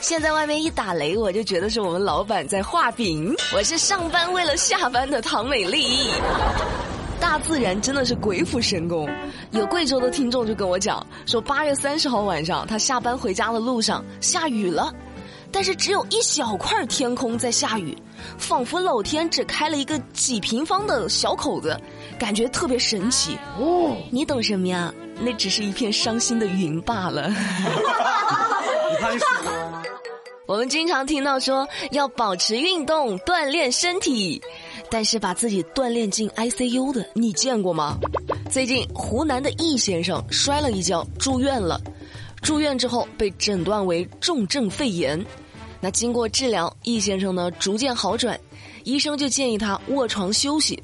现在外面一打雷，我就觉得是我们老板在画饼。我是上班为了下班的唐美丽。大自然真的是鬼斧神工。有贵州的听众就跟我讲说，八月三十号晚上他下班回家的路上下雨了，但是只有一小块天空在下雨，仿佛老天只开了一个几平方的小口子，感觉特别神奇。哦，你懂什么呀？那只是一片伤心的云罢了。你看我们经常听到说要保持运动锻炼身体，但是把自己锻炼进 ICU 的，你见过吗？最近湖南的易先生摔了一跤住院了，住院之后被诊断为重症肺炎。那经过治疗，易先生呢逐渐好转，医生就建议他卧床休息。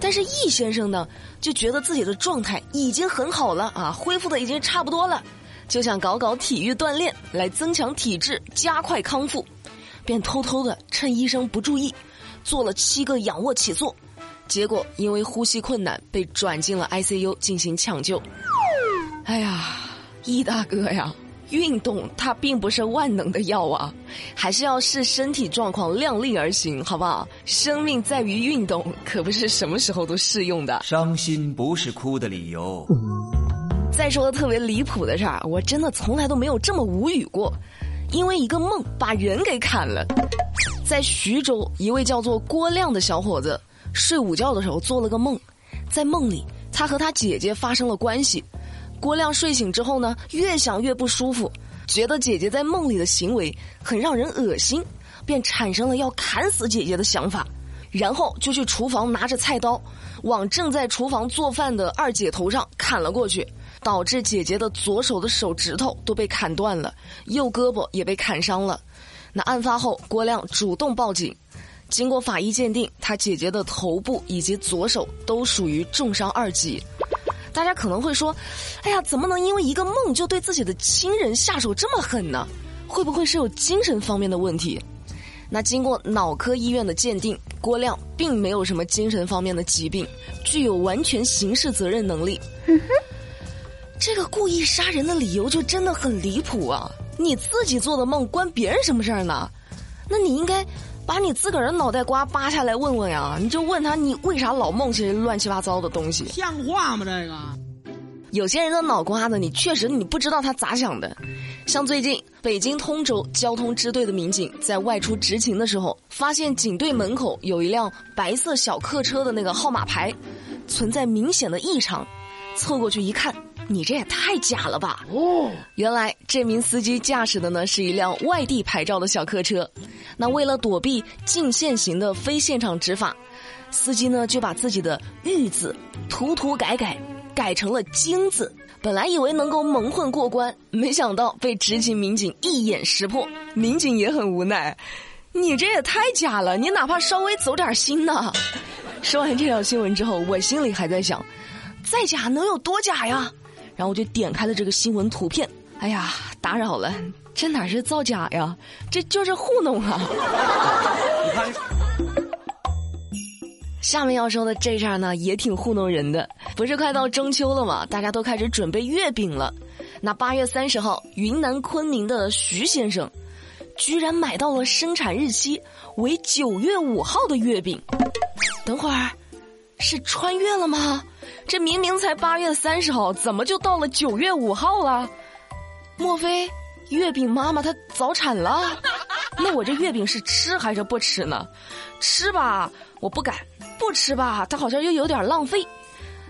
但是易先生呢就觉得自己的状态已经很好了啊，恢复的已经差不多了。就想搞搞体育锻炼来增强体质，加快康复，便偷偷的趁医生不注意，做了七个仰卧起坐，结果因为呼吸困难被转进了 ICU 进行抢救。哎呀，易大哥呀，运动它并不是万能的药啊，还是要视身体状况量力而行，好不好？生命在于运动，可不是什么时候都适用的。伤心不是哭的理由。再说个特别离谱的事儿，我真的从来都没有这么无语过，因为一个梦把人给砍了。在徐州，一位叫做郭亮的小伙子睡午觉的时候做了个梦，在梦里他和他姐姐发生了关系。郭亮睡醒之后呢，越想越不舒服，觉得姐姐在梦里的行为很让人恶心，便产生了要砍死姐姐的想法，然后就去厨房拿着菜刀，往正在厨房做饭的二姐头上砍了过去。导致姐姐的左手的手指头都被砍断了，右胳膊也被砍伤了。那案发后，郭亮主动报警，经过法医鉴定，他姐姐的头部以及左手都属于重伤二级。大家可能会说：“哎呀，怎么能因为一个梦就对自己的亲人下手这么狠呢？会不会是有精神方面的问题？”那经过脑科医院的鉴定，郭亮并没有什么精神方面的疾病，具有完全刑事责任能力。这个故意杀人的理由就真的很离谱啊！你自己做的梦关别人什么事儿呢？那你应该把你自个儿的脑袋瓜扒下来问问呀！你就问他你为啥老梦些乱七八糟的东西？像话吗？这个？有些人的脑瓜子，你确实你不知道他咋想的。像最近北京通州交通支队的民警在外出执勤的时候，发现警队门口有一辆白色小客车的那个号码牌存在明显的异常，凑过去一看。你这也太假了吧！哦，原来这名司机驾驶的呢是一辆外地牌照的小客车，那为了躲避禁限行的非现场执法，司机呢就把自己的“玉”字涂涂改改，改成了“京”字。本来以为能够蒙混过关，没想到被执勤民警一眼识破。民警也很无奈，你这也太假了，你哪怕稍微走点心呢？说完这条新闻之后，我心里还在想，再假能有多假呀？然后我就点开了这个新闻图片，哎呀，打扰了，这哪是造假呀，这就是糊弄啊！下面要说的这事儿呢，也挺糊弄人的。不是快到中秋了吗？大家都开始准备月饼了。那八月三十号，云南昆明的徐先生，居然买到了生产日期为九月五号的月饼。等会儿，是穿越了吗？这明明才八月三十号，怎么就到了九月五号了？莫非月饼妈妈她早产了？那我这月饼是吃还是不吃呢？吃吧，我不敢；不吃吧，它好像又有点浪费。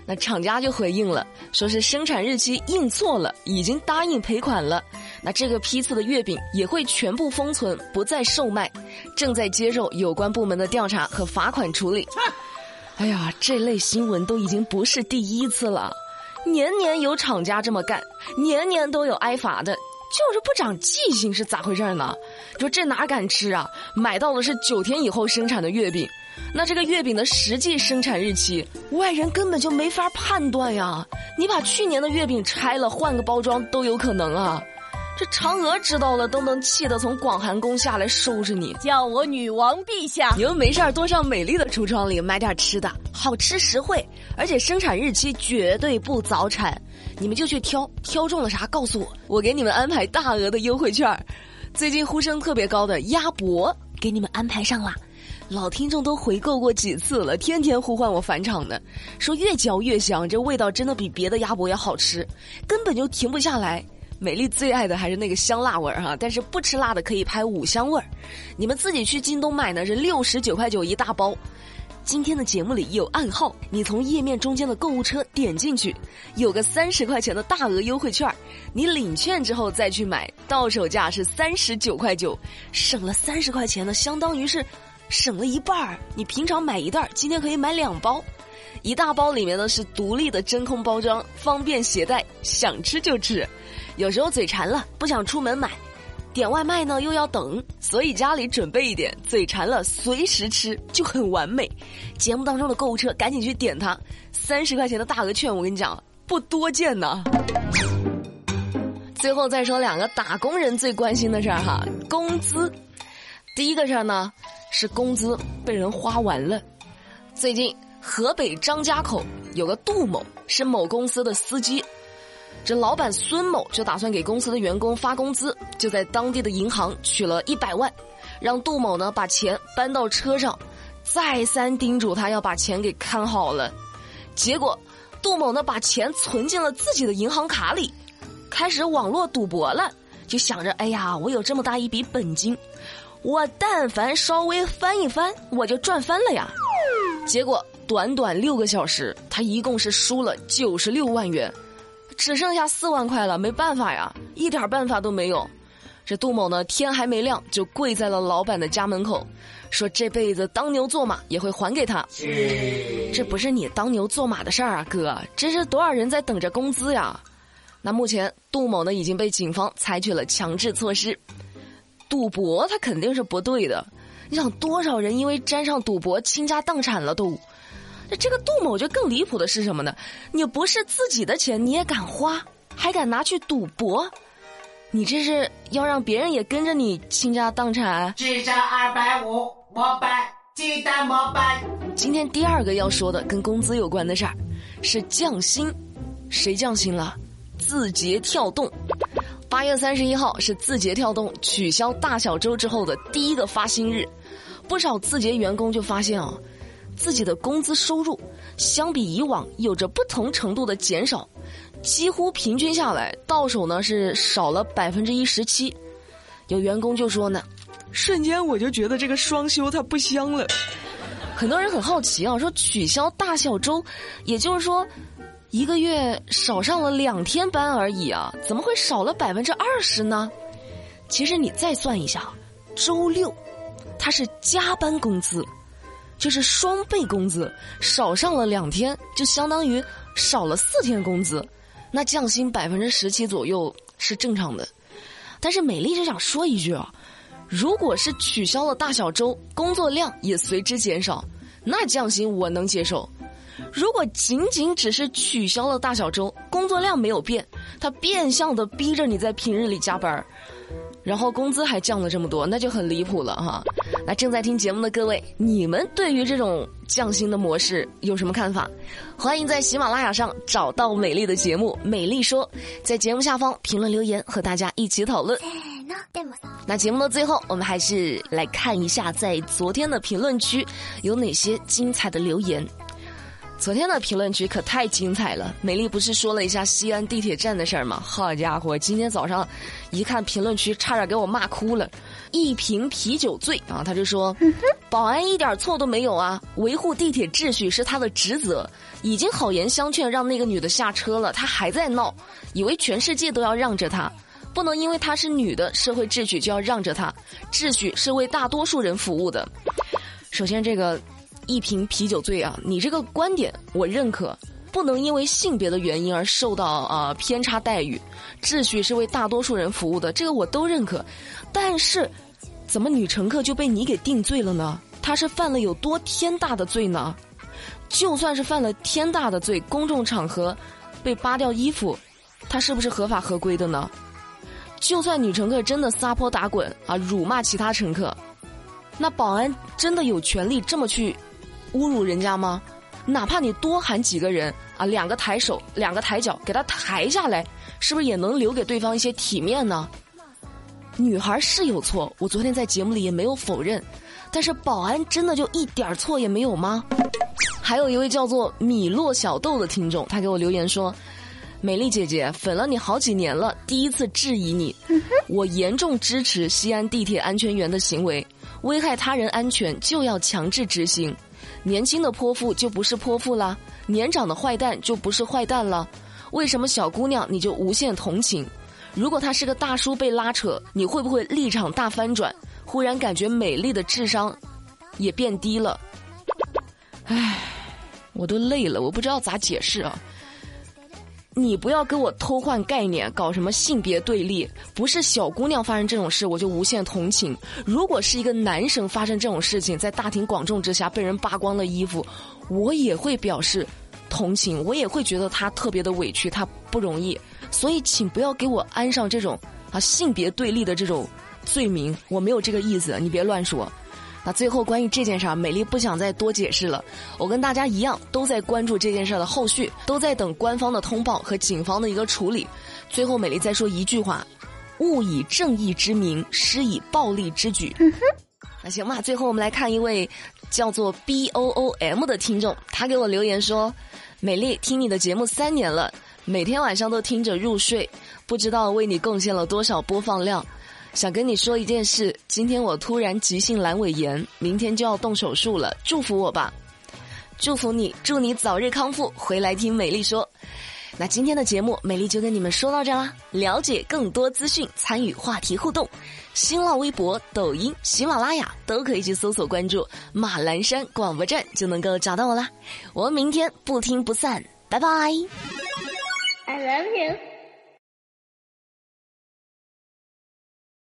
那厂家就回应了，说是生产日期印错了，已经答应赔款了。那这个批次的月饼也会全部封存，不再售卖，正在接受有关部门的调查和罚款处理。哎呀，这类新闻都已经不是第一次了，年年有厂家这么干，年年都有挨罚的，就是不长记性是咋回事儿呢？说这哪敢吃啊？买到的是九天以后生产的月饼，那这个月饼的实际生产日期，外人根本就没法判断呀。你把去年的月饼拆了，换个包装都有可能啊。这嫦娥知道了都能气得从广寒宫下来收拾你，叫我女王陛下。你们没事多上美丽的橱窗里买点吃的，好吃实惠，而且生产日期绝对不早产。你们就去挑，挑中了啥告诉我，我给你们安排大额的优惠券。最近呼声特别高的鸭脖给你们安排上了，老听众都回购过几次了，天天呼唤我返场的，说越嚼越香，这味道真的比别的鸭脖要好吃，根本就停不下来。美丽最爱的还是那个香辣味儿哈，但是不吃辣的可以拍五香味儿。你们自己去京东买呢，是六十九块九一大包。今天的节目里有暗号，你从页面中间的购物车点进去，有个三十块钱的大额优惠券，你领券之后再去买，到手价是三十九块九，省了三十块钱呢，相当于是省了一半儿。你平常买一袋儿，今天可以买两包。一大包里面呢是独立的真空包装，方便携带，想吃就吃。有时候嘴馋了，不想出门买，点外卖呢又要等，所以家里准备一点，嘴馋了随时吃就很完美。节目当中的购物车赶紧去点它，三十块钱的大额券，我跟你讲不多见呐。最后再说两个打工人最关心的事儿哈，工资。第一个事儿呢是工资被人花完了。最近河北张家口有个杜某是某公司的司机。这老板孙某就打算给公司的员工发工资，就在当地的银行取了一百万，让杜某呢把钱搬到车上，再三叮嘱他要把钱给看好了。结果，杜某呢把钱存进了自己的银行卡里，开始网络赌博了，就想着，哎呀，我有这么大一笔本金，我但凡稍微翻一翻，我就赚翻了呀。结果短短六个小时，他一共是输了九十六万元。只剩下四万块了，没办法呀，一点办法都没有。这杜某呢，天还没亮就跪在了老板的家门口，说这辈子当牛做马也会还给他。这不是你当牛做马的事儿啊，哥，这是多少人在等着工资呀？那目前杜某呢已经被警方采取了强制措施。赌博他肯定是不对的，你想多少人因为沾上赌博倾家荡产了都。那这个杜某就更离谱的是什么呢？你不是自己的钱你也敢花，还敢拿去赌博？你这是要让别人也跟着你倾家荡产？至少二百五，膜拜，鸡蛋膜拜。今天第二个要说的跟工资有关的事儿，是降薪。谁降薪了？字节跳动。八月三十一号是字节跳动取消大小周之后的第一个发薪日，不少字节员工就发现啊。自己的工资收入相比以往有着不同程度的减少，几乎平均下来到手呢是少了百分之一十七。有员工就说呢，瞬间我就觉得这个双休它不香了。很多人很好奇啊，说取消大小周，也就是说一个月少上了两天班而已啊，怎么会少了百分之二十呢？其实你再算一下，周六它是加班工资。就是双倍工资少上了两天，就相当于少了四天工资，那降薪百分之十七左右是正常的。但是美丽就想说一句啊，如果是取消了大小周，工作量也随之减少，那降薪我能接受。如果仅仅只是取消了大小周，工作量没有变，他变相的逼着你在平日里加班然后工资还降了这么多，那就很离谱了哈。那正在听节目的各位，你们对于这种降薪的模式有什么看法？欢迎在喜马拉雅上找到美丽的节目《美丽说》，在节目下方评论留言，和大家一起讨论。那节目的最后，我们还是来看一下在昨天的评论区有哪些精彩的留言。昨天的评论区可太精彩了，美丽不是说了一下西安地铁站的事儿吗？好家伙，今天早上一看评论区，差点给我骂哭了。一瓶啤酒醉啊，他就说，保安一点错都没有啊，维护地铁秩序是他的职责，已经好言相劝让那个女的下车了，他还在闹，以为全世界都要让着他，不能因为她是女的，社会秩序就要让着她，秩序是为大多数人服务的。首先这个。一瓶啤酒醉啊！你这个观点我认可，不能因为性别的原因而受到啊偏差待遇。秩序是为大多数人服务的，这个我都认可。但是，怎么女乘客就被你给定罪了呢？她是犯了有多天大的罪呢？就算是犯了天大的罪，公众场合被扒掉衣服，她是不是合法合规的呢？就算女乘客真的撒泼打滚啊，辱骂其他乘客，那保安真的有权利这么去？侮辱人家吗？哪怕你多喊几个人啊，两个抬手，两个抬脚，给他抬下来，是不是也能留给对方一些体面呢？女孩是有错，我昨天在节目里也没有否认，但是保安真的就一点错也没有吗？还有一位叫做米洛小豆的听众，他给我留言说：“美丽姐姐，粉了你好几年了，第一次质疑你，我严重支持西安地铁安全员的行为，危害他人安全就要强制执行，年轻的泼妇就不是泼妇啦，年长的坏蛋就不是坏蛋了，为什么小姑娘你就无限同情？”如果他是个大叔被拉扯，你会不会立场大翻转？忽然感觉美丽的智商也变低了。唉，我都累了，我不知道咋解释啊。你不要跟我偷换概念，搞什么性别对立？不是小姑娘发生这种事，我就无限同情；如果是一个男生发生这种事情，在大庭广众之下被人扒光了衣服，我也会表示同情，我也会觉得他特别的委屈，他不容易。所以，请不要给我安上这种啊性别对立的这种罪名，我没有这个意思，你别乱说。那最后关于这件事儿，美丽不想再多解释了。我跟大家一样，都在关注这件事儿的后续，都在等官方的通报和警方的一个处理。最后，美丽再说一句话：勿以正义之名，施以暴力之举。那行吧，最后我们来看一位叫做 B O O M 的听众，他给我留言说：“美丽，听你的节目三年了。”每天晚上都听着入睡，不知道为你贡献了多少播放量。想跟你说一件事，今天我突然急性阑尾炎，明天就要动手术了，祝福我吧，祝福你，祝你早日康复，回来听美丽说。那今天的节目，美丽就跟你们说到这啦。了解更多资讯，参与话题互动，新浪微博、抖音、喜马拉雅都可以去搜索关注马栏山广播站，就能够找到我啦。我们明天不听不散，拜拜。I love you.